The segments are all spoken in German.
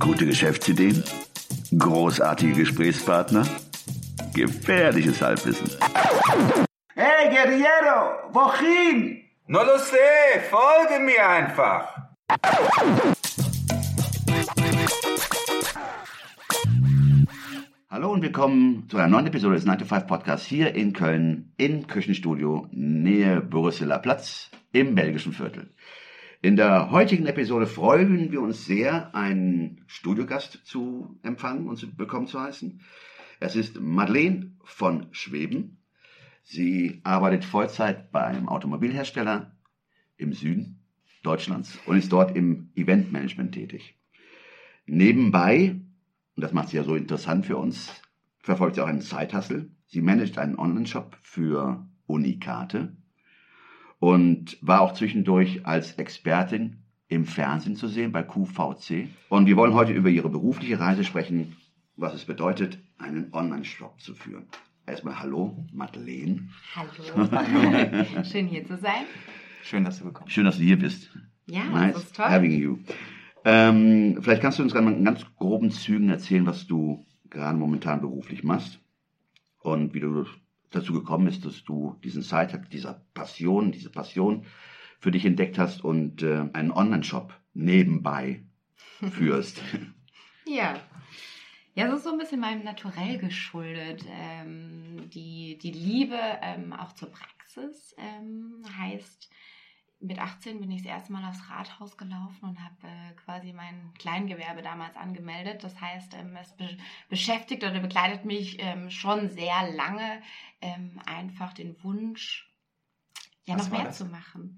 Gute Geschäftsideen? Großartige Gesprächspartner? Gefährliches Halbwissen. Hey Guerriero, wohin? No lo sé, folge mir einfach. Hallo und willkommen zu einer neuen Episode des 9 to 5 Podcasts hier in Köln im Küchenstudio Nähe Brüsseler Platz im belgischen Viertel. In der heutigen Episode freuen wir uns sehr, einen Studiogast zu empfangen und zu bekommen zu heißen. Es ist Madeleine von Schweben. Sie arbeitet Vollzeit beim Automobilhersteller im Süden Deutschlands und ist dort im Eventmanagement tätig. Nebenbei, und das macht sie ja so interessant für uns, verfolgt sie auch einen Zeithassel. Sie managt einen Online-Shop für Unikate und war auch zwischendurch als Expertin im Fernsehen zu sehen bei QVC. Und wir wollen heute über ihre berufliche Reise sprechen, was es bedeutet, einen Online-Shop zu führen. Erstmal hallo, Madeleine. Hallo. Schön hier zu sein. Schön, dass du gekommen bist. Schön, dass du hier bist. Ja, nice das ist toll. having you. Ähm, vielleicht kannst du uns in ganz groben Zügen erzählen, was du gerade momentan beruflich machst und wie du dazu gekommen bist, dass du diesen Side, dieser Passion, diese Passion für dich entdeckt hast und äh, einen Online-Shop nebenbei führst. Ja. Ja, es ist so ein bisschen meinem Naturell geschuldet. Ähm, die, die Liebe ähm, auch zur Praxis ähm, heißt, mit 18 bin ich das erste Mal aufs Rathaus gelaufen und habe äh, quasi mein Kleingewerbe damals angemeldet. Das heißt, ähm, es be beschäftigt oder begleitet mich ähm, schon sehr lange ähm, einfach den Wunsch, ja, Was noch mehr das? zu machen.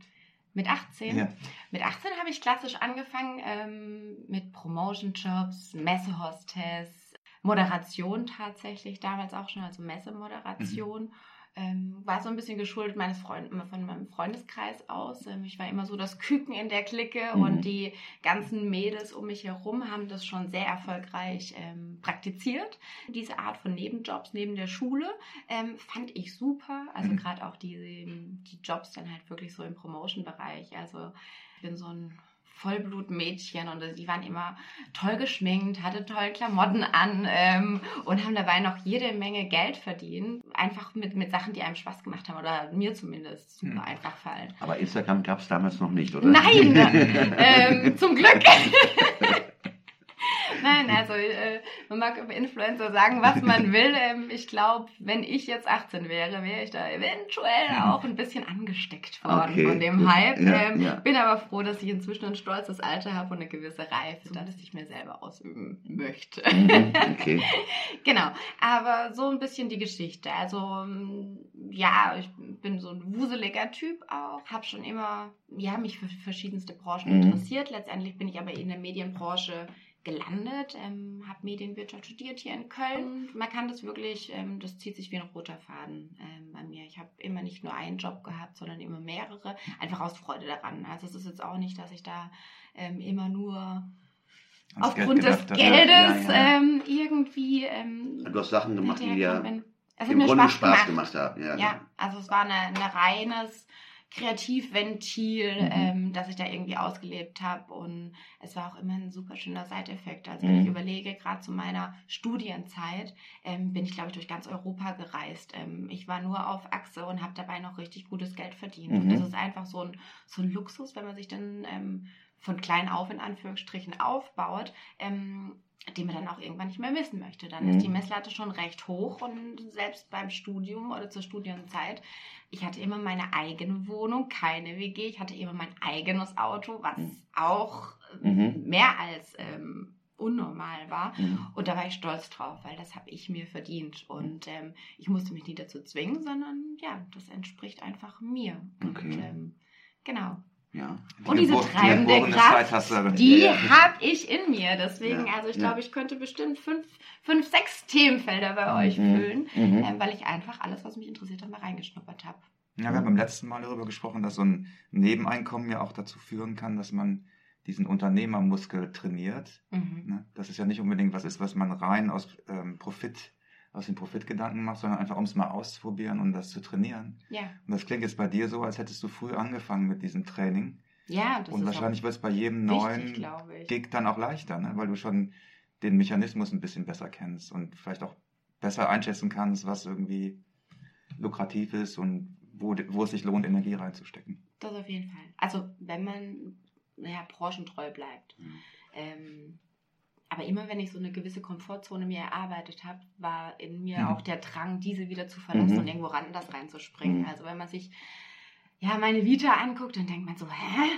Mit 18? Ja. Mit 18 habe ich klassisch angefangen ähm, mit Promotion-Jobs, Messehostess, Moderation tatsächlich, damals auch schon, also Messemoderation. Ähm, war so ein bisschen geschuldet meines Freund von meinem Freundeskreis aus. Ähm, ich war immer so das Küken in der Clique Mhm. und die ganzen Mädels um mich herum haben das schon sehr erfolgreich ähm, praktiziert. Diese Art von Nebenjobs neben der Schule ähm, fand ich super. Also Mhm. gerade auch die, die Jobs dann halt wirklich so im Promotion-Bereich. Also ich bin so ein Vollblutmädchen und die waren immer toll geschminkt, hatte tolle Klamotten an ähm, und haben dabei noch jede Menge Geld verdient. Einfach mit, mit Sachen, die einem Spaß gemacht haben oder mir zumindest super Mhm. einfach fallen. Aber Instagram gab es damals noch nicht, oder? Nein, ähm, zum Glück. Nein, also äh, man mag über Influencer sagen, was man will. Ähm, ich glaube, wenn ich jetzt 18 wäre, wäre ich da eventuell auch ein bisschen angesteckt worden Okay, von dem gut. Hype. Ja, ähm, ja. Bin aber froh, dass ich inzwischen ein stolzes Alter habe und eine gewisse Reife, dass ich mir selber ausüben möchte. Mhm, okay. Genau, aber so ein bisschen die Geschichte. Also ähm, ja, ich bin so ein wuseliger Typ auch, habe schon immer, ja, mich für verschiedenste Branchen Mhm. interessiert. Letztendlich bin ich aber in der Medienbranche gelandet, ähm, habe Medienwirtschaft studiert hier in Köln. Man kann das wirklich, ähm, das zieht sich wie ein roter Faden ähm, bei mir. Ich habe immer nicht nur einen Job gehabt, sondern immer mehrere, einfach aus Freude daran. Also es ist jetzt auch nicht, dass ich da ähm, immer nur Ans aufgrund Geld des. Geldes Ja, ja, ja. Ähm, irgendwie ähm, Du hast Sachen gemacht, die. Es hat im Grunde Spaß, Spaß gemacht. gemacht haben. Ja, Ja, also es war eine, ein reines Kreativventil, Mhm. ähm, das ich da irgendwie ausgelebt habe und es war auch immer ein super schöner Seiteffekt. Also wenn Mhm. ich überlege, gerade zu meiner Studienzeit ähm, bin ich, glaube ich, durch ganz Europa gereist. Ähm, ich war nur auf Achse und habe dabei noch richtig gutes Geld verdient. Mhm. Und das ist einfach so ein, so ein Luxus, wenn man sich dann ähm, von klein auf in Anführungsstrichen aufbaut. Ähm, den man dann auch irgendwann nicht mehr missen möchte. Dann Mhm. ist die Messlatte schon recht hoch und selbst beim Studium oder zur Studienzeit, ich hatte immer meine eigene Wohnung, keine WG, ich hatte immer mein eigenes Auto, was Mhm. auch äh, Mhm. mehr als ähm, unnormal war. Mhm. Und da war ich stolz drauf, weil das habe ich mir verdient. Und ähm, ich musste mich nie dazu zwingen, sondern ja, das entspricht einfach mir. Okay. Und ähm, genau. Ja. Und diese treibende geborene Kraft. Die Ja, ja. habe ich in mir. Deswegen, Ja, also ich ja. glaube, ich könnte bestimmt fünf, fünf, sechs Themenfelder bei euch Mhm. füllen, Mhm. ähm, weil ich einfach alles, was mich interessiert hat, mal reingeschnuppert habe. Ja, wir haben beim letzten Mal darüber gesprochen, dass so ein Nebeneinkommen ja auch dazu führen kann, dass man diesen Unternehmermuskel trainiert. Mhm. Ne? Das ist ja nicht unbedingt was ist, was man rein aus ähm, Profit, aus dem Profitgedanken macht, sondern einfach um es mal auszuprobieren und das zu trainieren. Ja, Und das klingt jetzt bei dir so, als hättest du früh angefangen mit diesem Training. Ja, das Und ist wahrscheinlich wird es bei jedem neuen wichtig, ich. Gig dann auch leichter, ne? weil du schon den Mechanismus ein bisschen besser kennst und vielleicht auch besser einschätzen kannst, was irgendwie lukrativ ist und wo, wo es sich lohnt, Energie reinzustecken. Das auf jeden Fall. Also wenn man naja, branchentreu bleibt. Mhm. Ähm, aber immer wenn ich so eine gewisse Komfortzone mir erarbeitet habe, war in mir Mhm. auch der Drang, diese wieder zu verlassen Mhm. und irgendwo anders reinzuspringen. Mhm. Also wenn man sich ja meine Vita anguckt, dann denkt man so, hä?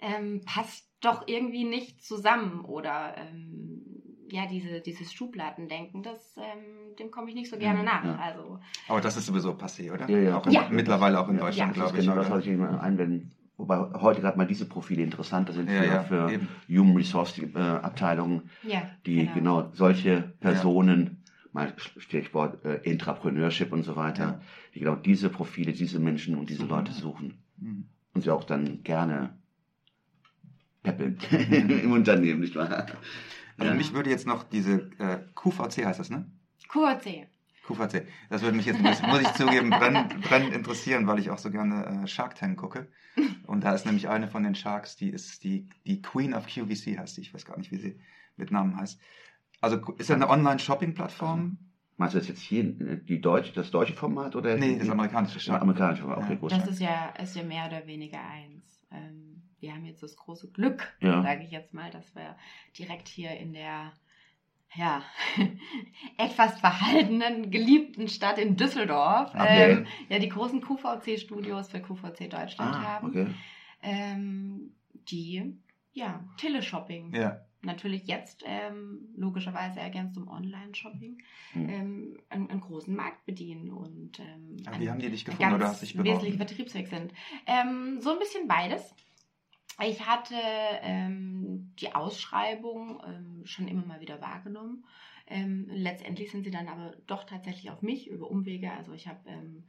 Ähm, passt doch irgendwie nicht zusammen oder ähm, ja, diese, dieses Schubladendenken, das, ähm, dem komme ich nicht so gerne Mhm, nach. ja. Also Aber das ist sowieso passé, oder? Ja, ja. Auch in, Ja. mittlerweile auch in Ja, Deutschland, Ja. Das glaube ich. genau das, was ich immer einwenden. Wobei heute gerade mal diese Profile interessanter sind Ja, für, ja, für eben. Human Resource äh, Abteilungen, ja, die genau, solche Personen, mal Stichwort äh, Intrapreneurship und so weiter, Ja. die genau diese Profile, diese Menschen und diese Leute suchen Mhm. und sie auch dann gerne peppeln im Unternehmen, nicht wahr? Also Ja. mich würde jetzt noch diese äh, QVC heißt das, ne? QVC. QVC. Das würde mich jetzt, muss, ich zugeben, brennend, brennend interessieren, weil ich auch so gerne äh, Shark Tank gucke. Und da ist nämlich eine von den Sharks, die ist die, die Queen of QVC heißt sie. Ich weiß gar nicht, wie sie mit Namen heißt. Also ist das eine Online-Shopping-Plattform? Meinst du das jetzt hier äh, die Deutsche, das deutsche Format oder Nee, das die- amerikanische Shark. amerikanische Format? Okay, Ja. Das ist ja, ist ja mehr oder weniger eins. Ähm, wir haben jetzt das große Glück, Ja. sage ich jetzt mal, dass wir direkt hier in der ja, etwas verhaltenen, geliebten Stadt in Düsseldorf Okay. ähm, ja die großen QVC-Studios für QVC Deutschland ah, haben, okay. ähm, die ja Teleshopping Ja. natürlich jetzt ähm, logischerweise ergänzt um Online-Shopping Hm. ähm, einen, einen großen Markt bedienen und ähm, Aber wie haben die dich gefunden oder hast dich wesentlicher beworben? Vertriebsweg sind. Ähm, so ein bisschen beides. Ich hatte ähm, die Ausschreibung ähm, schon immer mal wieder wahrgenommen. Ähm, letztendlich sind sie dann aber doch tatsächlich auf mich über Umwege. Also ich habe ähm,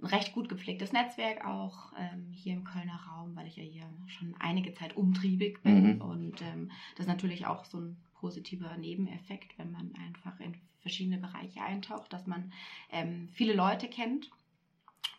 ein recht gut gepflegtes Netzwerk auch ähm, hier im Kölner Raum, weil ich ja hier schon einige Zeit umtriebig bin. Mhm. Und ähm, das ist natürlich auch so ein positiver Nebeneffekt, wenn man einfach in verschiedene Bereiche eintaucht, dass man viele Leute kennt.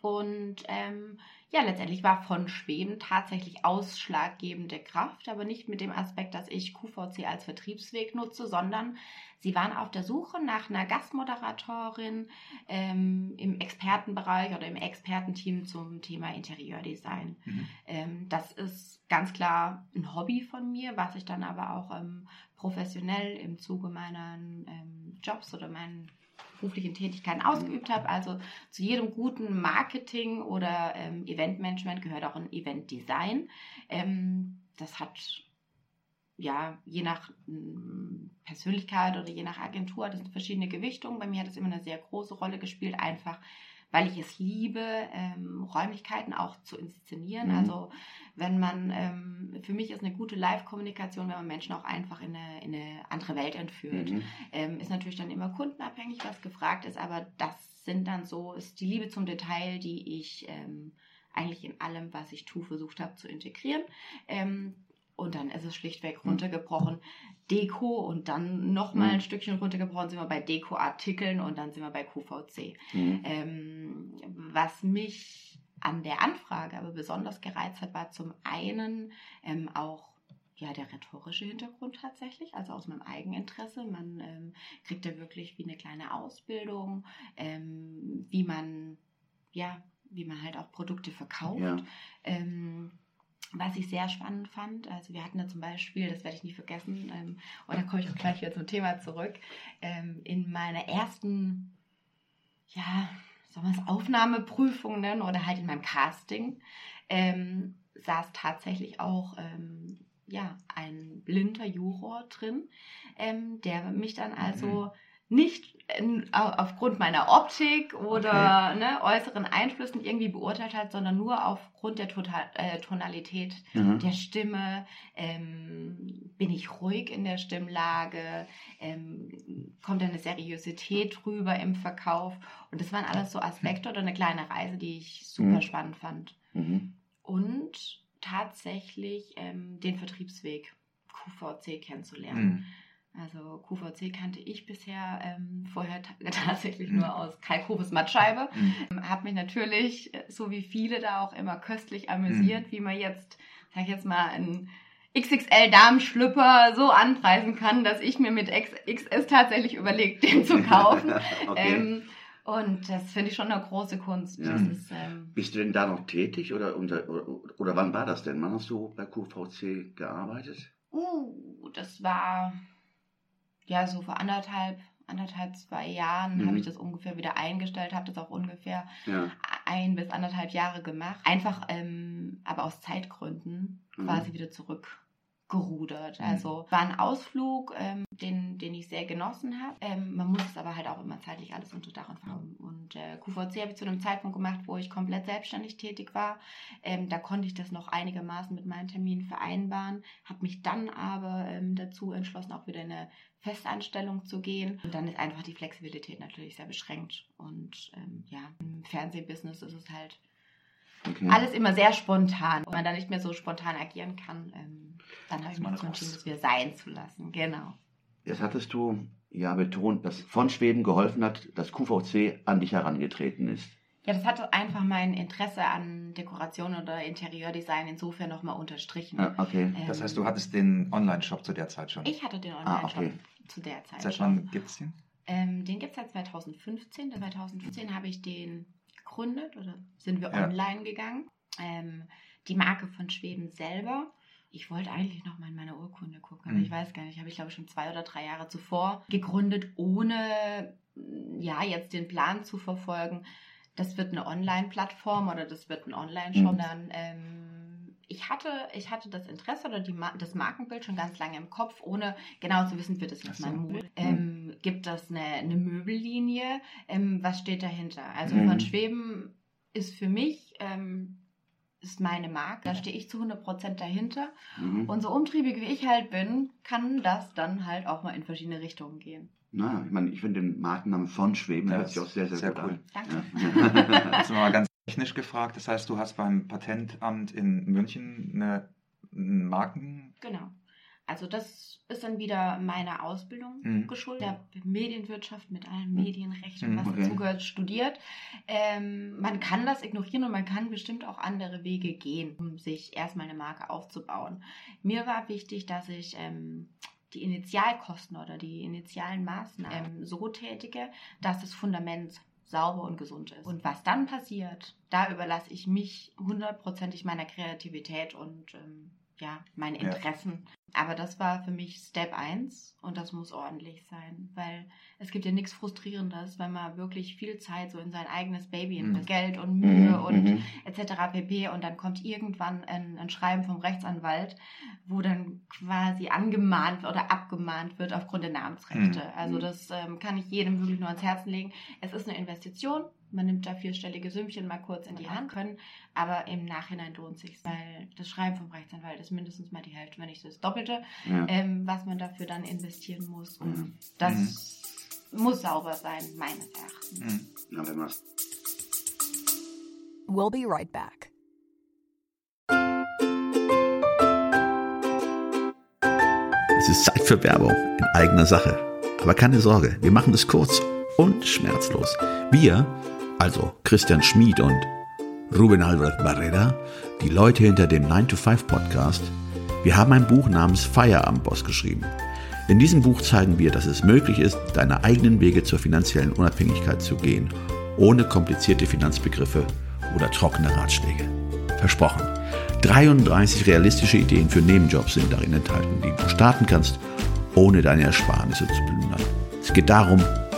Und ähm, ja, letztendlich war von Schweben tatsächlich ausschlaggebende Kraft, aber nicht mit dem Aspekt, dass ich QVC als Vertriebsweg nutze, sondern sie waren auf der Suche nach einer Gastmoderatorin ähm, im Expertenbereich oder im Expertenteam zum Thema Interieurdesign. Mhm. Ähm, das ist ganz klar ein Hobby von mir, was ich dann aber auch ähm, professionell im Zuge meiner ähm, Jobs oder meinen beruflichen Tätigkeiten ausgeübt habe. Also zu jedem guten Marketing oder ähm, Eventmanagement gehört auch ein Eventdesign. Ähm, das hat ja je nach ähm, Persönlichkeit oder je nach Agentur das sind verschiedene Gewichtungen. Bei mir hat es immer eine sehr große Rolle gespielt, einfach weil ich es liebe, ähm, Räumlichkeiten auch zu inszenieren. Mhm. Also wenn man, ähm, für mich ist eine gute Live-Kommunikation, wenn man Menschen auch einfach in eine, in eine andere Welt entführt. Mhm. Ähm, ist natürlich dann immer kundenabhängig, was gefragt ist, aber das sind dann so, ist die Liebe zum Detail, die ich ähm, eigentlich in allem, was ich tue, versucht habe zu integrieren. Ähm, und dann ist es schlichtweg Mhm. runtergebrochen. Deko und dann nochmal ein Stückchen runtergebrochen sind wir bei Deko-Artikeln und dann sind wir bei QVC. Mhm. Ähm, was mich an der Anfrage aber besonders gereizt hat, war zum einen ähm, auch ja, der rhetorische Hintergrund tatsächlich, also aus meinem Eigeninteresse. Man ähm, kriegt da wirklich wie eine kleine Ausbildung, ähm, wie man, ja, wie man halt auch Produkte verkauft. Ja. Was ich sehr spannend fand, also wir hatten da zum Beispiel, das werde ich nie vergessen, ähm, und da komme ich auch gleich wieder zum Thema zurück, ähm, in meiner ersten, ja, soll man es Aufnahmeprüfung nennen oder halt in meinem Casting, ähm, saß tatsächlich auch ähm, ja, ein blinder Juror drin, ähm, der mich dann also nicht in, au- aufgrund meiner Optik oder ne, äußeren Einflüssen irgendwie beurteilt hat, sondern nur aufgrund der Total, äh, Tonalität Mhm. der Stimme, ähm, bin ich ruhig in der Stimmlage, ähm, kommt eine Seriosität rüber im Verkauf. Und das waren alles so Aspekte oder eine kleine Reise, die ich super Mhm. spannend fand. Mhm. Und tatsächlich ähm, den Vertriebsweg QVC kennenzulernen. Also QVC kannte ich bisher ähm, vorher ta tatsächlich Mhm. nur aus Kai Kobes Mattscheibe. Mhm. Habe mich natürlich, äh, so wie viele da auch immer köstlich amüsiert, Mhm. wie man jetzt sag ich jetzt mal, einen XXL-Damenschlüpper so anpreisen kann, dass ich mir mit XS tatsächlich überlegt, den zu kaufen. okay. ähm, und das finde ich schon eine große Kunst. Ja. Ist, ähm, Bist du denn da noch tätig oder, unter, oder, oder wann war das denn? Wann hast du bei QVC gearbeitet? uh, das war ja so vor anderthalb, anderthalb, zwei Jahren Mhm. habe ich das ungefähr wieder eingestellt, habe das auch ungefähr Ja. ein bis anderthalb Jahre gemacht. Einfach, ähm, aber aus Zeitgründen Mhm. quasi wieder zurückgerudert. Mhm. Also war ein Ausflug, ähm, den, den ich sehr genossen habe. Ähm, man muss es aber halt auch immer zeitlich alles unter Dach und Fach haben. Und äh, QVC habe ich zu einem Zeitpunkt gemacht, wo ich komplett selbstständig tätig war. Ähm, da konnte ich das noch einigermaßen mit meinen Terminen vereinbaren, habe mich dann aber ähm, dazu entschlossen, auch wieder in eine Festanstellung zu gehen. Und dann ist einfach die Flexibilität natürlich sehr beschränkt. Und ähm, ja, im Fernsehbusiness ist es halt Okay. alles immer sehr spontan. Und man da nicht mehr so spontan agieren kann, ähm, dann habe ich mich dazu entschieden, das wieder sein zu lassen. Genau. Jetzt hattest du ja betont, dass von Schweden geholfen hat, dass QVC an dich herangetreten ist. Ja, das hat einfach mein Interesse an Dekoration oder Interieurdesign insofern nochmal unterstrichen. Ja, okay. Ähm, Das heißt, du hattest den Online-Shop zu der Zeit schon. Ich hatte den Ah, Online-Shop okay. Zu der Zeit Seit wann gibt es den? Ähm, den gibt es seit 2015. 2015 habe ich den gegründet oder sind wir Ja. online gegangen. Ähm, die Marke von Schweben selber. Ich wollte eigentlich noch mal in meine Urkunde gucken, aber Mhm. ich weiß gar nicht. Habe ich glaube ich schon zwei oder drei Jahre zuvor gegründet, ohne mm, ja jetzt den Plan zu verfolgen. Das wird eine Online-Plattform oder das wird ein Online-Shop. Mhm. Dann ähm, ich hatte ich hatte das Interesse oder die, das Markenbild schon ganz lange im Kopf, ohne genau zu wissen, wird es jetzt so. mein Mode. Ähm, gibt das eine, eine Möbellinie? Ähm, was steht dahinter? Also Mhm. von Schweben ist für mich ähm, ist meine Marke. Da stehe ich zu 100% dahinter. Mhm. Und so umtriebig wie ich halt bin, kann das dann halt auch mal in verschiedene Richtungen gehen. Na, ich meine, ich finde den Markennamen von Schweben Ja, hört sich auch sehr, sehr, sehr gut cool. an. Danke. Ja. Jetzt mal ganz technisch gefragt. Das heißt, du hast beim Patentamt in München eine, einen Marken. Genau. Also das ist dann wieder meiner Ausbildung Mhm. geschuldet. Ich habe Medienwirtschaft mit allen Mhm. Medienrechten, Mhm, was okay. dazugehört, studiert. Ähm, man kann das ignorieren und man kann bestimmt auch andere Wege gehen, um sich erstmal eine Marke aufzubauen. Mir war wichtig, dass ich ähm, die Initialkosten oder die initialen Maßnahmen ähm, so tätige, dass das Fundament sauber und gesund ist. Und was dann passiert, da überlasse ich mich hundertprozentig meiner Kreativität und ähm, ja, meinen Ja. Interessen. Aber das war für mich Step 1 und das muss ordentlich sein, weil es gibt ja nichts Frustrierendes, wenn man wirklich viel Zeit so in sein eigenes Baby Mhm. investiert, Geld und Mühe Mhm, und mhm. etc. pp. Und dann kommt irgendwann ein, ein Schreiben vom Rechtsanwalt, wo dann quasi angemahnt oder abgemahnt wird aufgrund der Namensrechte. Mhm. Also das ähm, kann ich jedem wirklich nur ans Herzen legen. Es ist eine Investition. Man nimmt da vierstellige Sümmchen mal kurz in die Hand können, aber im Nachhinein lohnt sich, weil das Schreiben vom Rechtsanwalt ist mindestens mal die Hälfte, wenn nicht das Doppelte, Ja. ähm, was man dafür dann investieren muss. Und Mhm. das muss sauber sein, meines Erachtens. Mhm. Ja, wenn man We'll be right back. Es ist Zeit für Werbung in eigener Sache. Aber keine Sorge, wir machen es kurz und schmerzlos. Wir, also Christian Schmid und Ruben Albert Barrera, die Leute hinter dem 9-to-5 Podcast, wir haben ein Buch namens Feierabendboss geschrieben. In diesem Buch zeigen wir, dass es möglich ist, deine eigenen Wege zur finanziellen Unabhängigkeit zu gehen, ohne komplizierte Finanzbegriffe oder trockene Ratschläge. Versprochen. 33 realistische Ideen für Nebenjobs sind darin enthalten, die du starten kannst, ohne deine Ersparnisse zu plündern. Es geht darum,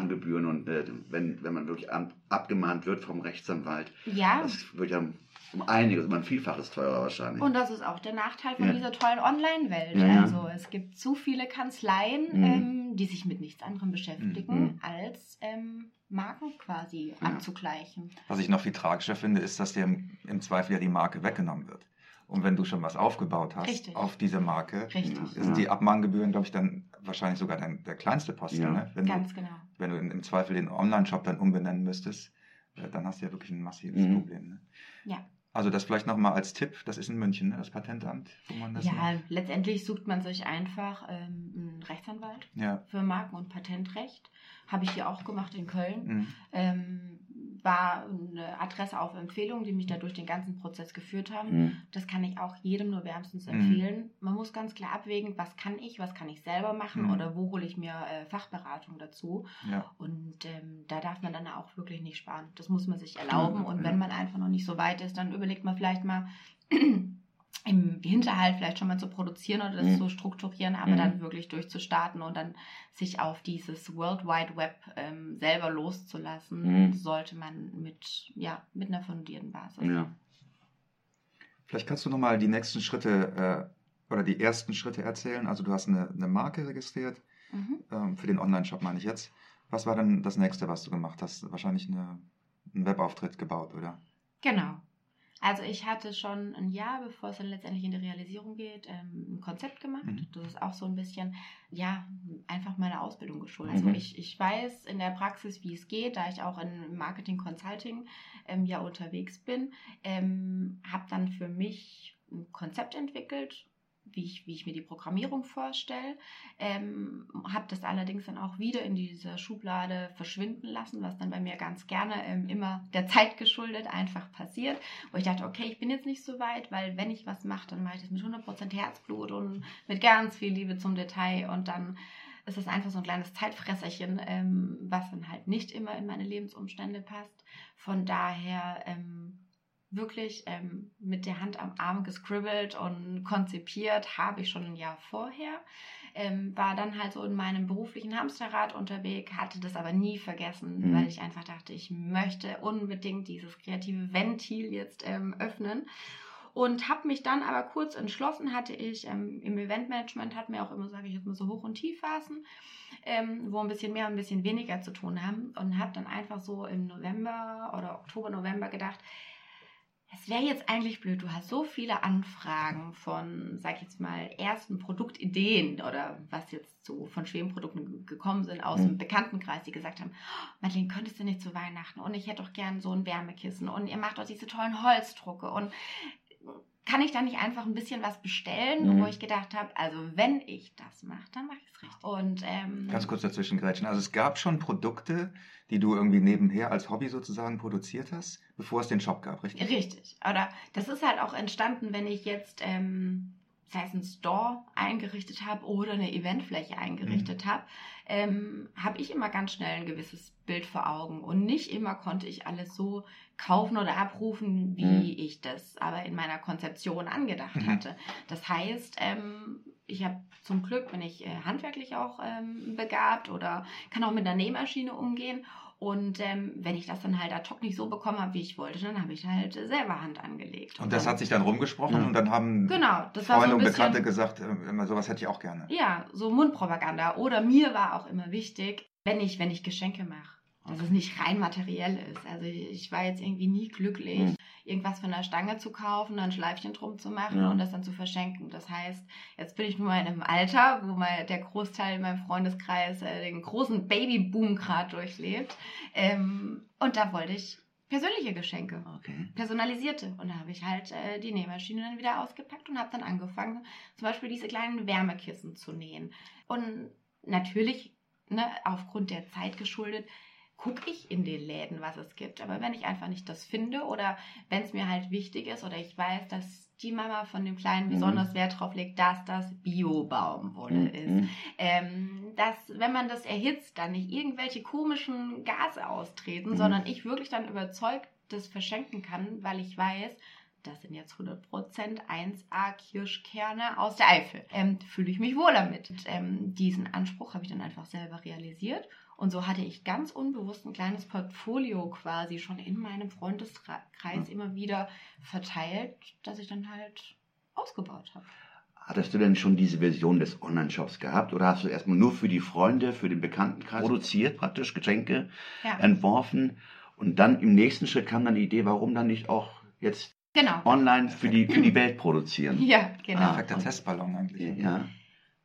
Mahngebühren und äh, wenn, wenn man wirklich an, abgemahnt wird vom Rechtsanwalt, Ja, das wird ja um einiges, um ein Vielfaches teurer wahrscheinlich. und das ist auch der Nachteil von Ja. dieser tollen Online-Welt. Ja, ja. Also es gibt zu viele Kanzleien, Mhm. ähm, die sich mit nichts anderem beschäftigen, Mhm. als ähm, Marken quasi Ja. abzugleichen. Was ich noch viel tragischer finde, ist, dass dir im, im Zweifel ja die Marke weggenommen wird. Und wenn du schon was aufgebaut hast Richtig. auf diese Marke, Richtig. Sind die Abmahngebühren, glaube ich, dann wahrscheinlich sogar dein, der kleinste Posten. Ja. Ne? Wenn, Ganz du, genau. wenn du in, im Zweifel den Online-Shop dann umbenennen müsstest, äh, dann hast du ja wirklich ein massives Mhm. Problem. Ne? Ja. Also das vielleicht nochmal als Tipp, das ist in München, ne? das Patentamt, wo man das Ja, macht. letztendlich sucht man sich einfach ähm, einen Rechtsanwalt Ja. für Marken- und Patentrecht. Habe ich hier auch gemacht in Köln. Mhm. Ähm, war eine Adresse auf Empfehlung, die mich da durch den ganzen Prozess geführt haben. Mhm. Das kann ich auch jedem nur wärmstens Mhm. empfehlen. Man muss ganz klar abwägen, was kann ich, was kann ich selber machen Mhm. oder wo hole ich mir äh, Fachberatung dazu. Ja. Und ähm, da darf man dann auch wirklich nicht sparen. Das muss man sich erlauben. Und wenn man einfach noch nicht so weit ist, dann überlegt man vielleicht mal im Hinterhalt vielleicht schon mal zu produzieren oder das Mhm. zu strukturieren, aber Mhm. dann wirklich durchzustarten und dann sich auf dieses World Wide Web ähm, selber loszulassen, Mhm. sollte man mit, ja, mit einer fundierten Basis. Ja. Vielleicht kannst du nochmal die nächsten Schritte äh, oder die ersten Schritte erzählen. Also du hast eine, eine Marke registriert, Mhm. ähm, für den Online-Shop meine ich jetzt. Was war dann das nächste, was du gemacht hast? Wahrscheinlich eine, einen Webauftritt gebaut, oder? Genau. Also ich hatte schon ein Jahr, bevor es dann letztendlich in die Realisierung geht, ähm, ein Konzept gemacht. Mhm. Das ist auch so ein bisschen, ja, einfach meiner Ausbildung geschuldet. Mhm. Also ich, ich weiß in der Praxis, wie es geht, da ich auch in Marketing Consulting ähm, ja unterwegs bin, ähm, habe dann für mich ein Konzept entwickelt, wie ich, wie ich mir die Programmierung vorstelle. Ähm, habe das allerdings dann auch wieder in dieser Schublade verschwinden lassen, was dann bei mir ganz gerne ähm, immer der Zeit geschuldet einfach passiert. Wo ich dachte, okay, ich bin jetzt nicht so weit, weil wenn ich was mache, dann mache ich das mit 100% Herzblut und mit ganz viel Liebe zum Detail und dann ist es einfach so ein kleines Zeitfresserchen, ähm, was dann halt nicht immer in meine Lebensumstände passt. Von daher ähm, wirklich ähm, mit der Hand am Arm gescribbelt und konzipiert habe ich schon ein Jahr vorher. Ähm, war dann halt so in meinem beruflichen Hamsterrad unterwegs, hatte das aber nie vergessen, Mhm. weil ich einfach dachte, ich möchte unbedingt dieses kreative Ventil jetzt ähm, öffnen. Und habe mich dann aber kurz entschlossen, hatte ich ähm, im Eventmanagement, hat mir auch immer, sage ich jetzt mal, so Hoch- und Tiefphasen, ähm, wo ein bisschen mehr und ein bisschen weniger zu tun haben. Und habe dann einfach so im November oder Oktober, November gedacht, es wäre jetzt eigentlich blöd, du hast so viele Anfragen von, sag ich jetzt mal, ersten Produktideen oder was jetzt so von Schwebenprodukten gekommen sind aus Mhm. dem Bekanntenkreis, die gesagt haben, "Oh, Madeleine, könntest du nicht zu Weihnachten? Und ich hätte doch gern so ein Wärmekissen. Und ihr macht doch diese tollen Holzdrucke. Und kann ich da nicht einfach ein bisschen was bestellen, Mhm. wo ich gedacht habe, also wenn ich das mache, dann mache ich es richtig. Und ähm, Ganz kurz dazwischen grätschen. Also es gab schon Produkte, die du irgendwie nebenher als Hobby sozusagen produziert hast, bevor es den Shop gab, richtig? Richtig. Oder das ist halt auch entstanden, wenn ich jetzt, ähm, sei es einen Store eingerichtet habe oder eine Eventfläche eingerichtet habe, ähm, habe ich immer ganz schnell ein gewisses Bild vor Augen. Und nicht immer konnte ich alles so kaufen oder abrufen, wie Mhm. ich das aber in meiner Konzeption angedacht Mhm. hatte. Das heißt, ähm, ich habe zum Glück, bin ich äh, handwerklich auch ähm, begabt oder kann auch mit einer Nähmaschine umgehen. Und ähm, wenn ich das dann halt ad hoc nicht so bekommen habe, wie ich wollte, dann habe ich halt selber Hand angelegt. Und das dann, hat sich dann rumgesprochen Ja. und dann haben Genau, das war so Freunde ein und. Bekannte gesagt, äh, immer sowas hätte ich auch gerne. Ja, so Mundpropaganda. Oder mir war auch immer wichtig, wenn ich, wenn ich Geschenke mache, dass es nicht rein materiell ist. Also ich war jetzt irgendwie nie glücklich, Mhm. irgendwas von der Stange zu kaufen, ein Schleifchen drum zu machen Ja. und das dann zu verschenken. Das heißt, jetzt bin ich nun mal in einem Alter, wo mal der Großteil in meinem Freundeskreis äh, den großen Babyboom gerade durchlebt. Ähm, und da wollte ich persönliche Geschenke Okay. personalisierte. Und da habe ich halt äh, die Nähmaschine dann wieder ausgepackt und habe dann angefangen, zum Beispiel diese kleinen Wärmekissen zu nähen. Und natürlich, ne, aufgrund der Zeit geschuldet, gucke ich in den Läden, was es gibt. Aber wenn ich einfach nicht das finde oder wenn es mir halt wichtig ist oder ich weiß, dass die Mama von dem Kleinen Mhm. besonders Wert drauf legt, dass das Bio-Baumwolle ist, Mhm. ähm, dass wenn man das erhitzt, dann nicht irgendwelche komischen Gase austreten, Mhm. sondern ich wirklich dann überzeugt das verschenken kann, weil ich weiß, das sind jetzt 100% 1A Kirschkerne aus der Eifel. Ähm, Fühle ich mich wohl damit. Und, ähm, diesen Anspruch habe ich dann einfach selber realisiert. Und so hatte ich ganz unbewusst ein kleines Portfolio quasi schon in meinem Freundeskreis immer wieder verteilt, dass ich dann halt ausgebaut habe. Hattest du denn schon diese Version des Online-Shops gehabt oder hast du erstmal nur für die Freunde, für den Bekanntenkreis produziert, praktisch Getränke Ja. entworfen und dann im nächsten Schritt kam dann die Idee, warum dann nicht auch jetzt Genau. online für die, für die Welt produzieren? Ja, genau. Perfekter Testballon eigentlich. Ja.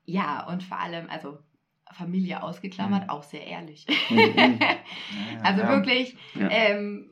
Ja, und vor allem, also Familie ausgeklammert, Mhm. auch sehr ehrlich. Mhm. Ja, also ja. wirklich, Ja. ähm,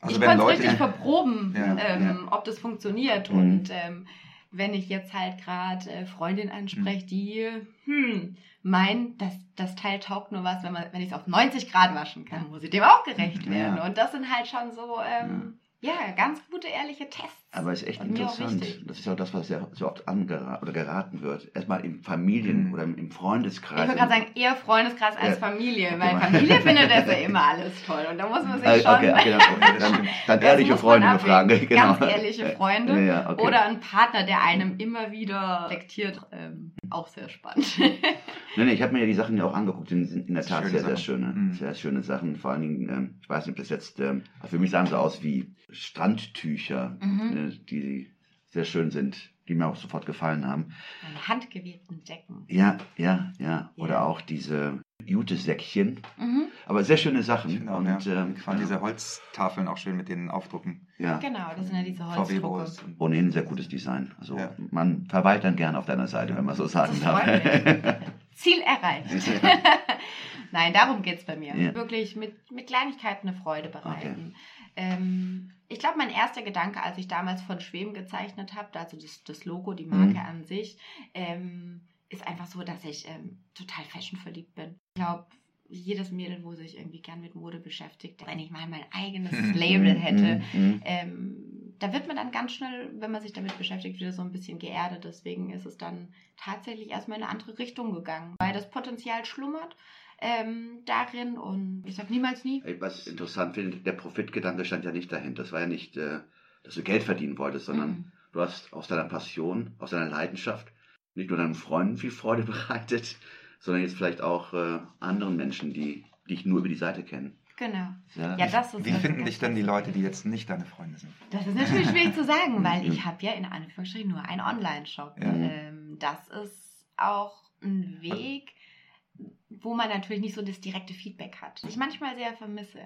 Also ich konnte es richtig verproben, ähm, ob das funktioniert. Mhm. Und ähm, wenn ich jetzt halt gerade äh, Freundin anspreche, die hm, meint, dass das Teil taugt nur was, wenn, man, wenn ich es auf 90 Grad waschen kann, muss ich dem auch gerecht Ja. werden. Und das sind halt schon so, ähm, ja. ganz gute, ehrliche Tests. Aber es ist echt Und interessant. Das ist ja auch das, was ja so oft angera oder geraten wird. Erstmal im Familien- Mhm. oder im Ich Freundeskreis. würde gerade sagen, eher Freundeskreis als Ja. Familie, Okay, weil. Familie findet das ja immer alles toll. Und da muss man sich Äh, schon. okay, okay, dann, dann, ehrliche Freunde befragen. Genau. Ganz ehrliche Freunde. Ja. Oder ein Partner, der einem immer wieder reflektiert. Ähm, auch sehr spannend. Nee, nee, ich habe mir ja die Sachen ja auch angeguckt. Die sind in der Tat Schöne sehr, sehr Sachen. schöne. Mhm. Sehr schöne Sachen. Vor allen Dingen, ähm, ich weiß nicht, ob das jetzt, ähm, also für mich sahen sie aus wie Strandtücher, Mhm. ne, die sehr schön sind, die mir auch sofort gefallen haben. Meine handgewebten Decken. Ja, ja, ja. Oder Ja. auch diese Jutesäckchen. Mhm. Aber sehr schöne Sachen. Auch, und, ja. ähm, ich fand ja, diese Holztafeln auch schön mit den Aufdrucken. ja. Genau, das sind ja diese Holzdrucke. Ohnehin ein sehr gutes Design. Also Ja. man verweilt dann gerne auf deiner Seite, wenn man so sagen darf. Ziel erreicht. Nein, darum geht es bei mir. Ja. Wirklich mit, mit Kleinigkeiten eine Freude bereiten. Ähm, ich glaube, mein erster Gedanke, als ich damals von Schwem gezeichnet habe, also das, das Logo, die Marke Mhm. an sich, ähm, ist einfach so, dass ich ähm, total fashion verliebt bin. Ich glaube, jedes Mädel, wo sich irgendwie gern mit Mode beschäftigt, wenn ich mal mein eigenes Label hätte, Mhm. ähm, da wird man dann ganz schnell, wenn man sich damit beschäftigt, wieder so ein bisschen geerdet. Deswegen ist es dann tatsächlich erstmal in eine andere Richtung gegangen, weil das Potenzial schlummert ähm, darin und ich sag niemals nie. Was ich interessant finde, der Profitgedanke stand ja nicht dahinter. Das war ja nicht, äh, dass du Geld verdienen wolltest, sondern Mhm. du hast aus deiner Passion, aus deiner Leidenschaft nicht nur deinen Freunden viel Freude bereitet, sondern jetzt vielleicht auch äh, anderen Menschen, die dich nur über die Seite kennen. Genau. Ja, Ja, das ist Wie was finden dich denn die. Leute, die jetzt nicht deine Freunde sind? Das ist natürlich schwierig zu sagen, weil ich habe ja in Anführungsstrichen nur einen Online-Shop. Ja. Ähm, das ist auch ein Weg, wo man natürlich nicht so das direkte Feedback hat. Ich manchmal sehr vermisse,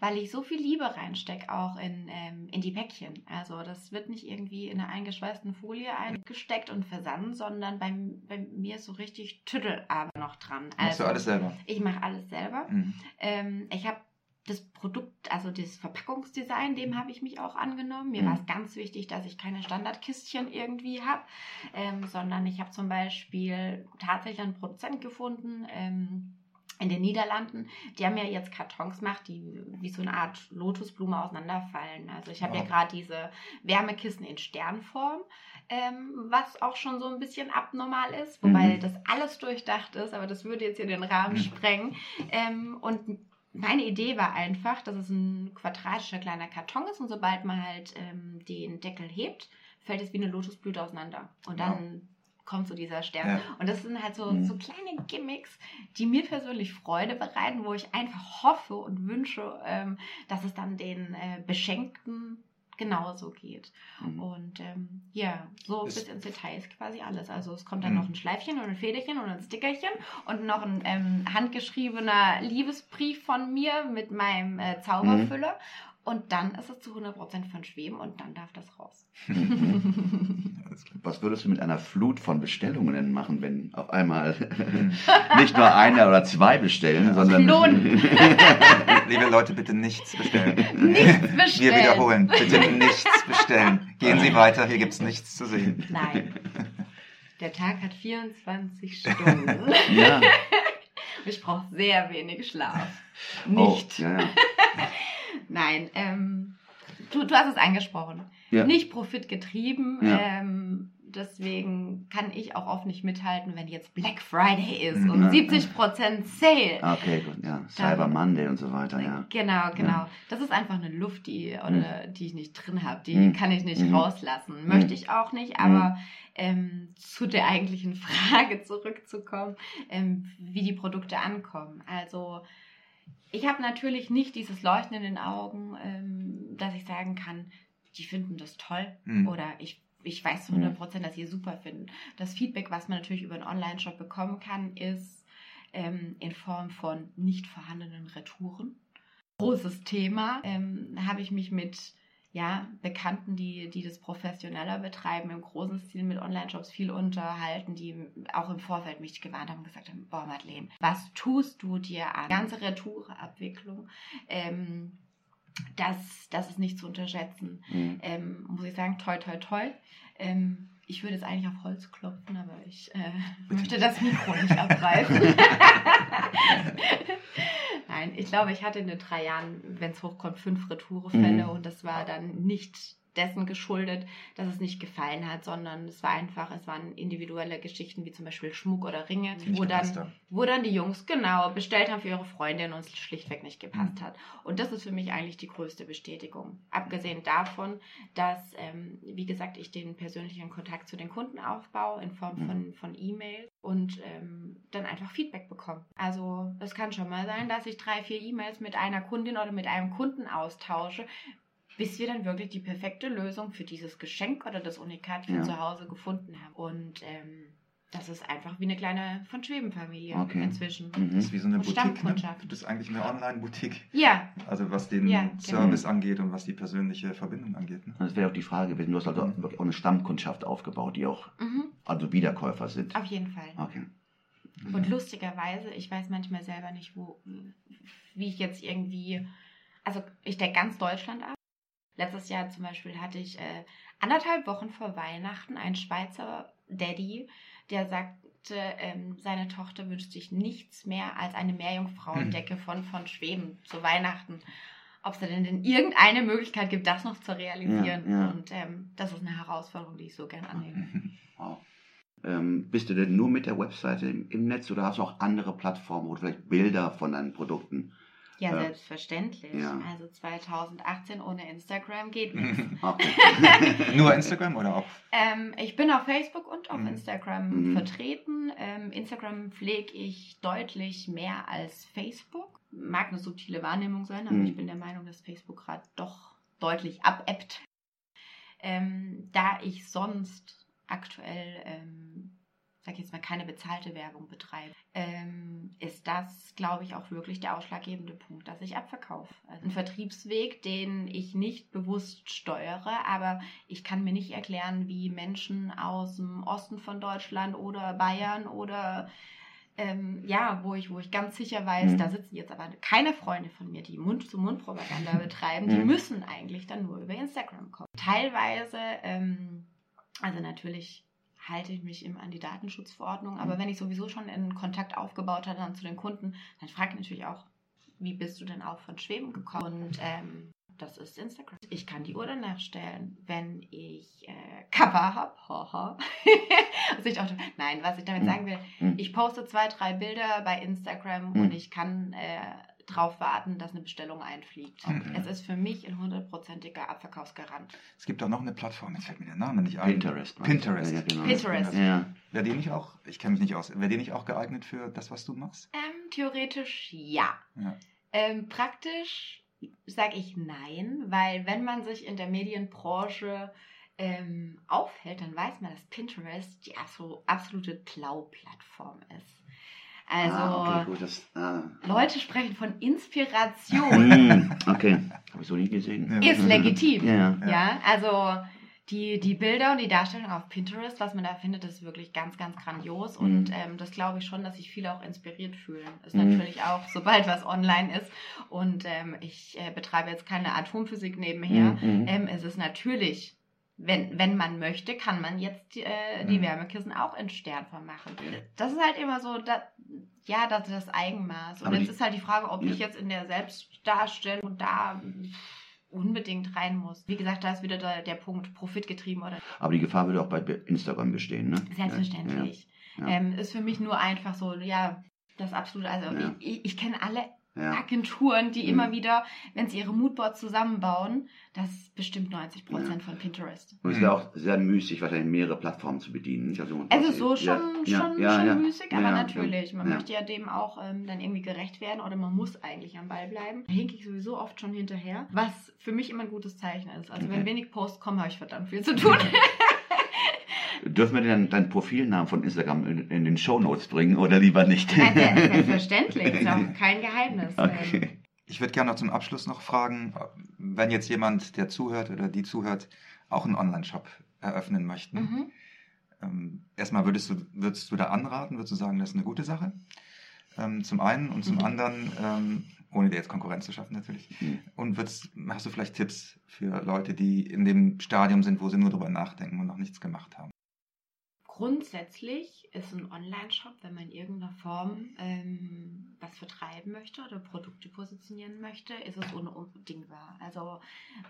weil ich so viel Liebe reinstecke auch in, ähm, in die Päckchen. Also das wird nicht irgendwie in einer eingeschweißten Folie eingesteckt und versandt, sondern bei, bei mir ist so richtig Tüttelarbeit noch dran. Machst Also, du alles selber? Ich mache alles selber. Mhm. Ähm, ich habe das Produkt, also das Verpackungsdesign, dem habe ich mich auch angenommen. Mir Mhm. war es ganz wichtig, dass ich keine Standardkistchen irgendwie habe, ähm, sondern ich habe zum Beispiel tatsächlich einen Produzent gefunden. Ähm, in den Niederlanden, die haben ja jetzt Kartons gemacht, die wie so eine Art Lotusblume auseinanderfallen. Also ich habe ja Wow. gerade diese Wärmekissen in Sternform, ähm, was auch schon so ein bisschen abnormal ist, wobei Mhm. das alles durchdacht ist, aber das würde jetzt hier den Rahmen Mhm. sprengen. Ähm, und meine Idee war einfach, dass es ein quadratischer kleiner Karton ist und sobald man halt ähm, den Deckel hebt, fällt es wie eine Lotusblüte auseinander. Und dann kommt so dieser Stern. Ja. Und das sind halt so, Mhm. so kleine Gimmicks, die mir persönlich Freude bereiten, wo ich einfach hoffe und wünsche, ähm, dass es dann den äh, Beschenkten genauso geht. Mhm. Und ähm, ja, so Ist- bis ins Detail ist quasi alles. Also es kommt dann Mhm. noch ein Schleifchen und ein Federchen und ein Stickerchen und noch ein ähm, handgeschriebener Liebesbrief von mir mit meinem äh, Zauberfüller. Und dann ist es zu 100% von Schweben und dann darf das raus. Alles klar. Was würdest du mit einer Flut von Bestellungen denn machen, wenn auf einmal Mhm. nicht nur einer oder zwei bestellen, sondern Klonen. Liebe Leute, bitte nichts bestellen. Nichts Wir bestellen. wiederholen, bitte nichts bestellen. Gehen Sie weiter, hier gibt es nichts zu sehen. Nein. Der Tag hat 24 Stunden. ja, Ich brauche sehr wenig Schlaf. oh, Nicht. ja, ja. Nein, ähm, du, du hast es angesprochen. Ja. Nicht profitgetrieben. Ja. Ähm, deswegen kann ich auch oft nicht mithalten, wenn jetzt Black Friday ist Mhm. und Ja. 70% Sale. Okay, gut, ja. Cyber Monday und so weiter, ja. Genau, genau. Ja. Das ist einfach eine Luft, die, oder, die ich nicht drin habe. Die Mhm. kann ich nicht Mhm. rauslassen. Möchte ich auch nicht, aber ähm, zu der eigentlichen Frage zurückzukommen, ähm, wie die Produkte ankommen. Also ich habe natürlich nicht dieses Leuchten in den Augen, ähm, dass ich sagen kann, die finden das toll Mhm. oder ich ich weiß zu 100 Prozent, dass sie es super finden. Das Feedback, was man natürlich über einen Online-Shop bekommen kann, ist ähm, in Form von nicht vorhandenen Retouren. Großes Thema. Ähm, habe ich mich mit ja, Bekannten, die, die das professioneller betreiben, im großen Stil mit Online-Shops viel unterhalten, die auch im Vorfeld mich gewarnt haben und gesagt haben, boah, Madeleine, was tust du dir an? Ganze Retoureabwicklung. Ähm, das, das ist nicht zu unterschätzen. Mhm. Ähm, muss ich sagen, toi, toi, toi. Ähm, ich würde jetzt eigentlich auf Holz klopfen, aber ich äh, möchte das Mikro nicht abreißen. Nein, ich glaube, ich hatte in den drei Jahren, wenn es hochkommt, fünf Retourefälle Mhm. und das war dann nicht dessen geschuldet, dass es nicht gefallen hat, sondern es war einfach, es waren individuelle Geschichten wie zum Beispiel Schmuck oder Ringe, wo dann, wo dann die Jungs genau bestellt haben für ihre Freundin und es schlichtweg nicht Mhm. gepasst hat. Und das ist für mich eigentlich die größte Bestätigung. Abgesehen davon, dass, ähm, wie gesagt, ich den persönlichen Kontakt zu den Kunden aufbaue in Form Mhm. von, von E-Mails und ähm, dann einfach Feedback bekomme. Also es kann schon mal sein, dass ich drei, vier E-Mails mit einer Kundin oder mit einem Kunden austausche, bis wir dann wirklich die perfekte Lösung für dieses Geschenk oder das Unikat für Ja. zu Hause gefunden haben. Und ähm, das ist einfach wie eine kleine von Schweben-Familie Okay. inzwischen. Das Mhm. ist wie so eine Und Boutique. Ne? Stammkundschaft. Das ist eigentlich eine Online-Boutique. Ja, Also was den Ja, genau. Service angeht und was die persönliche Verbindung angeht. Ne? Das wäre auch die Frage gewesen. Du hast also Mhm. wirklich auch eine Stammkundschaft aufgebaut, die auch mhm, also Wiederkäufer sind. auf jeden Fall. Okay. Und lustigerweise, ich weiß manchmal selber nicht, wo, wie ich jetzt irgendwie, also ich decke ganz Deutschland ab. Letztes Jahr zum Beispiel hatte ich äh, anderthalb Wochen vor Weihnachten einen Schweizer Daddy, der sagte, ähm, seine Tochter wünscht sich nichts mehr als eine Meerjungfrauendecke von, von Schweben zu Weihnachten. Ob es denn, denn irgendeine Möglichkeit gibt, das noch zu realisieren. Ja, ja. Und ähm, das ist eine Herausforderung, die ich so gern annehme. Wow. Ähm, bist du denn nur mit der Webseite im, im Netz oder hast du auch andere Plattformen, wo du vielleicht Bilder von deinen Produkten? Ja, Ja. selbstverständlich. Ja. Also 2018 ohne Instagram geht nichts. Okay. Nur Instagram oder auch? ähm, ich bin auf Facebook und auf Mhm. Instagram Mhm. vertreten. Ähm, Instagram pflege ich deutlich mehr als Facebook. Mag eine subtile Wahrnehmung sein, aber Mhm. ich bin der Meinung, dass Facebook gerade doch deutlich abebbt. Ähm, da ich sonst aktuell, ähm, sag ich jetzt mal, keine bezahlte Werbung betreibe, ähm, das, glaube ich, auch wirklich der ausschlaggebende Punkt, dass ich abverkaufe. Also ein Vertriebsweg, den ich nicht bewusst steuere, aber ich kann mir nicht erklären, wie Menschen aus dem Osten von Deutschland oder Bayern oder ähm, ja, wo ich, wo ich ganz sicher weiß, Mhm. da sitzen jetzt aber keine Freunde von mir, die Mund-zu-Mund-Propaganda betreiben, die Mhm. müssen eigentlich dann nur über Instagram kommen. Teilweise, ähm, also natürlich halte ich mich immer an die Datenschutzverordnung, aber Mhm. wenn ich sowieso schon einen Kontakt aufgebaut habe dann zu den Kunden, dann frage ich natürlich auch, wie bist du denn auch von Schweben gekommen? Und ähm, das ist Instagram. Ich kann die Uhr danach stellen, wenn ich äh, Cover habe. Haha. also ich auch, nein, was ich damit Mhm. sagen will, Mhm. ich poste zwei, drei Bilder bei Instagram Mhm. und ich kann äh, drauf warten, dass eine Bestellung einfliegt. Okay. Es ist für mich ein hundertprozentiger Abverkaufsgarant. Es gibt auch noch eine Plattform, jetzt fällt mir der Name nicht ein. Pinterest. Pinterest. Ja, genau. Pinterest. Ja. Wäre die nicht auch, ich kenne mich nicht aus, wäre die nicht auch geeignet für das, was du machst? Ähm, theoretisch ja. Ja. Ähm, praktisch sage ich nein, weil wenn man sich in der Medienbranche ähm, aufhält, dann weiß man, dass Pinterest die absol absolute Cloud-Plattform ist. Also ah, okay, gut. Das, ah. Leute sprechen von Inspiration. Hm, okay, habe ich so nie gesehen. Ja. ist legitim. Ja. Ja, also die, die Bilder und die Darstellung auf Pinterest, was man da findet, ist wirklich ganz, ganz grandios. Mhm. Und ähm, das glaube ich schon, dass sich viele auch inspiriert fühlen. Ist Mhm. natürlich auch, sobald was online ist. Und ähm, ich äh, betreibe jetzt keine Atomphysik nebenher. Mhm, mhm. Ähm, es ist natürlich, wenn, wenn man möchte, kann man jetzt die, äh, die Mhm. Wärmekissen auch in Sternform machen. Das ist halt immer so, da, ja, das, das Eigenmaß. Und Aber jetzt die- ist halt die Frage, ob Ja. ich jetzt in der Selbstdarstellung da unbedingt rein muss. Wie gesagt, da ist wieder der, der Punkt Profit getrieben oder Aber die Gefahr würde auch bei Instagram bestehen, ne? selbstverständlich. Ja, ja. Ähm, ist für mich nur einfach so, ja, das absolute, also ich, ich kenne alle Ja. Agenturen, die Mhm. immer wieder, wenn sie ihre Moodboards zusammenbauen, das ist bestimmt 90 Prozent von Pinterest. Und es wäre auch sehr müßig, wahrscheinlich mehrere Plattformen zu bedienen. Also, Also so ja, schon, ja, schon, ja, schon ja. müßig, Ja, aber ja, natürlich. Man ja. möchte ja dem auch ähm, dann irgendwie gerecht werden oder man muss eigentlich am Ball bleiben. Da hinke ich sowieso oft schon hinterher, was für mich immer ein gutes Zeichen ist. Also Okay. wenn wenig Posts kommen, habe ich verdammt viel zu tun. Dürfen wir denn deinen Profilnamen von Instagram in, in den Shownotes bringen oder lieber nicht? Nein, Selbstverständlich, ist auch kein Geheimnis. Okay. Ich würde gerne noch zum Abschluss noch fragen, wenn jetzt jemand, der zuhört oder die zuhört, auch einen Online-Shop eröffnen möchten. Mhm. Ähm, erstmal würdest du, würdest du da anraten, würdest du sagen, das ist eine gute Sache? Ähm, zum einen und zum Mhm. anderen, ähm, ohne dir jetzt Konkurrenz zu schaffen natürlich. Mhm. Und würdest, hast du vielleicht Tipps für Leute, die in dem Stadium sind, wo sie nur drüber nachdenken und noch nichts gemacht haben? Grundsätzlich ist ein Online-Shop, wenn man in irgendeiner Form ähm, was vertreiben möchte oder Produkte positionieren möchte, ist es unbedingbar. Also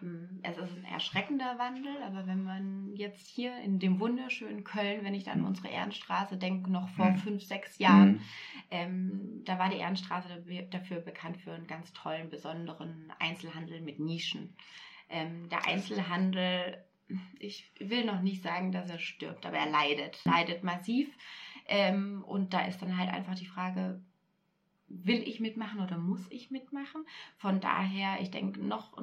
ähm, es ist ein erschreckender Wandel, aber wenn man jetzt hier in dem wunderschönen Köln, wenn ich da an unsere Ehrenstraße denke, noch vor Mhm. fünf, sechs Jahren, Mhm. ähm, da war die Ehrenstraße dafür- dafür bekannt für einen ganz tollen, besonderen Einzelhandel mit Nischen. Ähm, der Einzelhandel, ich will noch nicht sagen, dass er stirbt, aber er leidet, leidet massiv. Ähm, und da ist dann halt einfach die Frage, will ich mitmachen oder muss ich mitmachen? Von daher, ich denke, noch,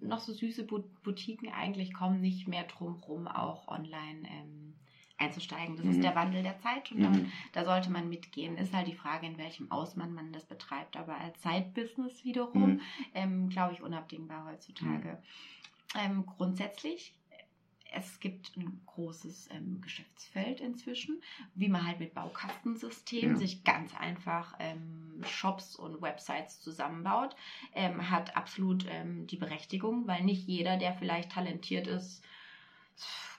noch so süße Boutiquen eigentlich kommen nicht mehr drum rum, auch online ähm, einzusteigen. Das Mhm. ist der Wandel der Zeit und da Mhm. da sollte man mitgehen. Ist halt die Frage, in welchem Ausmaß man das betreibt. Aber als Side-Business wiederum, Mhm. ähm, glaube ich, unabdingbar heutzutage. Ähm, grundsätzlich, es gibt ein großes ähm, Geschäftsfeld inzwischen, wie man halt mit Baukastensystemen Ja. sich ganz einfach ähm, Shops und Websites zusammenbaut, ähm, hat absolut ähm, die Berechtigung, weil nicht jeder, der vielleicht talentiert ist,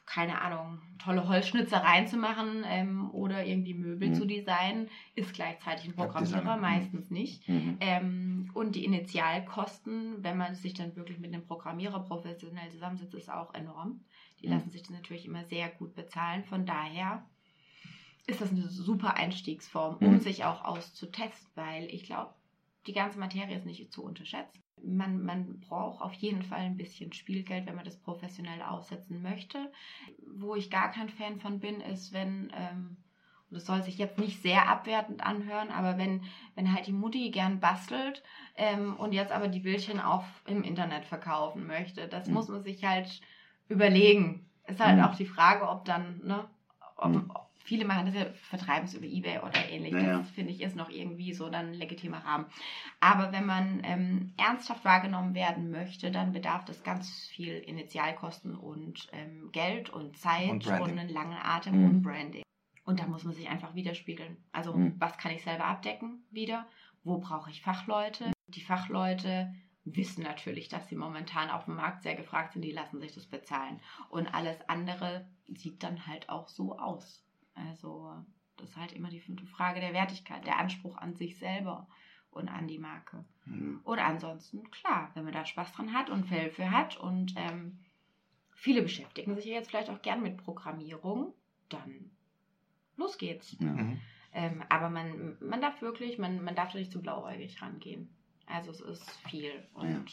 keine Ahnung, tolle Holzschnitzereien zu machen ähm, oder irgendwie Möbel Mhm. zu designen, ist gleichzeitig ein Programmierer, mhm. meistens nicht. Mhm. Ähm, und die Initialkosten, wenn man sich dann wirklich mit einem Programmierer professionell zusammensetzt, ist auch enorm. Die Mhm. lassen sich das natürlich immer sehr gut bezahlen. Von daher ist das eine super Einstiegsform, um Mhm. sich auch auszutesten, weil ich glaube, die ganze Materie ist nicht zu unterschätzen. Man, man braucht auf jeden Fall ein bisschen Spielgeld, wenn man das professionell aufsetzen möchte. Wo ich gar kein Fan von bin, ist, wenn, ähm, und das soll sich jetzt nicht sehr abwertend anhören, aber wenn, wenn halt die Mutti gern bastelt ähm, und jetzt aber die Bildchen auch im Internet verkaufen möchte, das Mhm. muss man sich halt überlegen. Ist halt Mhm. auch die Frage, ob dann, ne, ob, Mhm. viele machen das ja, vertreiben es über Ebay oder ähnlich. Ja, ja. Das finde ich ist noch irgendwie so dann ein legitimer Rahmen. Aber wenn man ähm, ernsthaft wahrgenommen werden möchte, dann bedarf das ganz viel Initialkosten und ähm, Geld und Zeit Und und, einen langen Atem Mhm. und Branding. Und da muss man sich einfach widerspiegeln. Also Mhm. was kann ich selber abdecken wieder? Wo brauche ich Fachleute? Die Fachleute wissen natürlich, dass sie momentan auf dem Markt sehr gefragt sind, die lassen sich das bezahlen. Und alles andere sieht dann halt auch so aus. Also das ist halt immer die fünfte Frage der Wertigkeit, der Anspruch an sich selber und an die Marke. Mhm. Oder ansonsten, klar, wenn man da Spaß dran hat und Fell für hat und ähm, viele beschäftigen sich ja jetzt vielleicht auch gern mit Programmierung, dann los geht's. Mhm. Ähm, aber man, man darf wirklich, man, man darf da nicht zu blauäugig rangehen. Also es ist viel und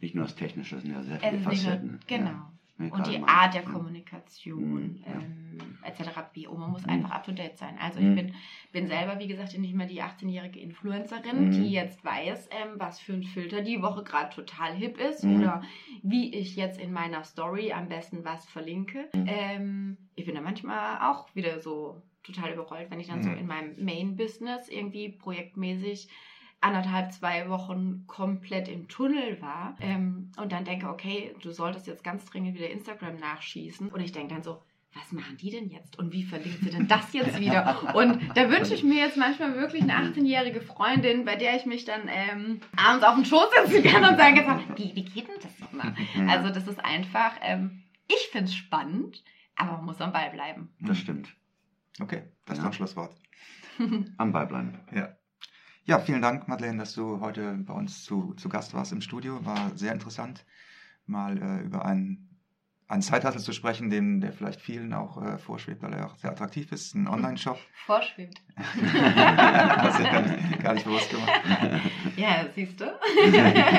Nicht nur das Technische, es sind ja sehr viele ist nicht nur, Facetten. genau. Ja. Ja, Und die mal- Art der ja. Kommunikation Mhm, ja. ähm, etc. pp. Und man muss Mhm. einfach up to date sein. Also Mhm. ich bin, bin selber, wie gesagt, nicht mehr die 18-jährige Influencerin, Mhm. die jetzt weiß, ähm, was für ein Filter die Woche gerade total hip ist Mhm. oder wie ich jetzt in meiner Story am besten was verlinke. Mhm. Ähm, ich bin da manchmal auch wieder so total überrollt, wenn ich dann so in meinem Main-Business irgendwie projektmäßig anderthalb, zwei Wochen komplett im Tunnel war ähm, und dann denke, okay, du solltest jetzt ganz dringend wieder Instagram nachschießen. Und ich denke dann so, was machen die denn jetzt? Und wie verlinkt sie denn das jetzt wieder? Und da wünsche ich mir jetzt manchmal wirklich eine 18-jährige Freundin, bei der ich mich dann ähm, abends auf den Schoß setzen kann und sagen kann, wie, wie geht denn das nochmal? Ja. Also das ist einfach, ähm, ich finde es spannend, aber man muss am Ball bleiben. Das stimmt. Okay, das ist Ja. doch Schlusswort. Am Ball bleiben. Ja. Ja, vielen Dank, Madeleine, dass du heute bei uns zu, zu Gast warst im Studio. War sehr interessant, mal äh, über einen, einen Side-Hustle zu sprechen, den, der vielleicht vielen auch äh, vorschwebt, weil er auch sehr attraktiv ist. Ein Online-Shop. Vorschwebt. Hast du gar nicht, gar nicht bewusst gemacht. Ja, siehst du?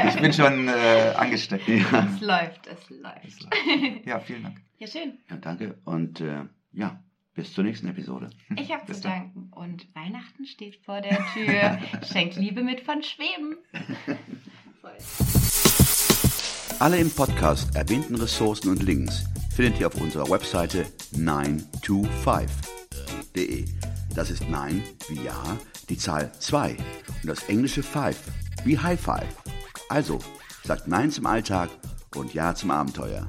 Ich bin schon äh, angesteckt. Ja. es läuft, es läuft. Ja, vielen Dank. Ja, schön. ja, danke. Und äh, ja, bis zur nächsten Episode. Ich habe zu danken. Und Weihnachten steht vor der Tür. Schenkt Liebe mit von Schweben. Alle im Podcast erwähnten Ressourcen und Links findet ihr auf unserer Webseite 925.de. Das ist 9 wie Ja, die Zahl 2 und das englische 5 wie High Five. Also, sagt Nein zum Alltag und Ja zum Abenteuer.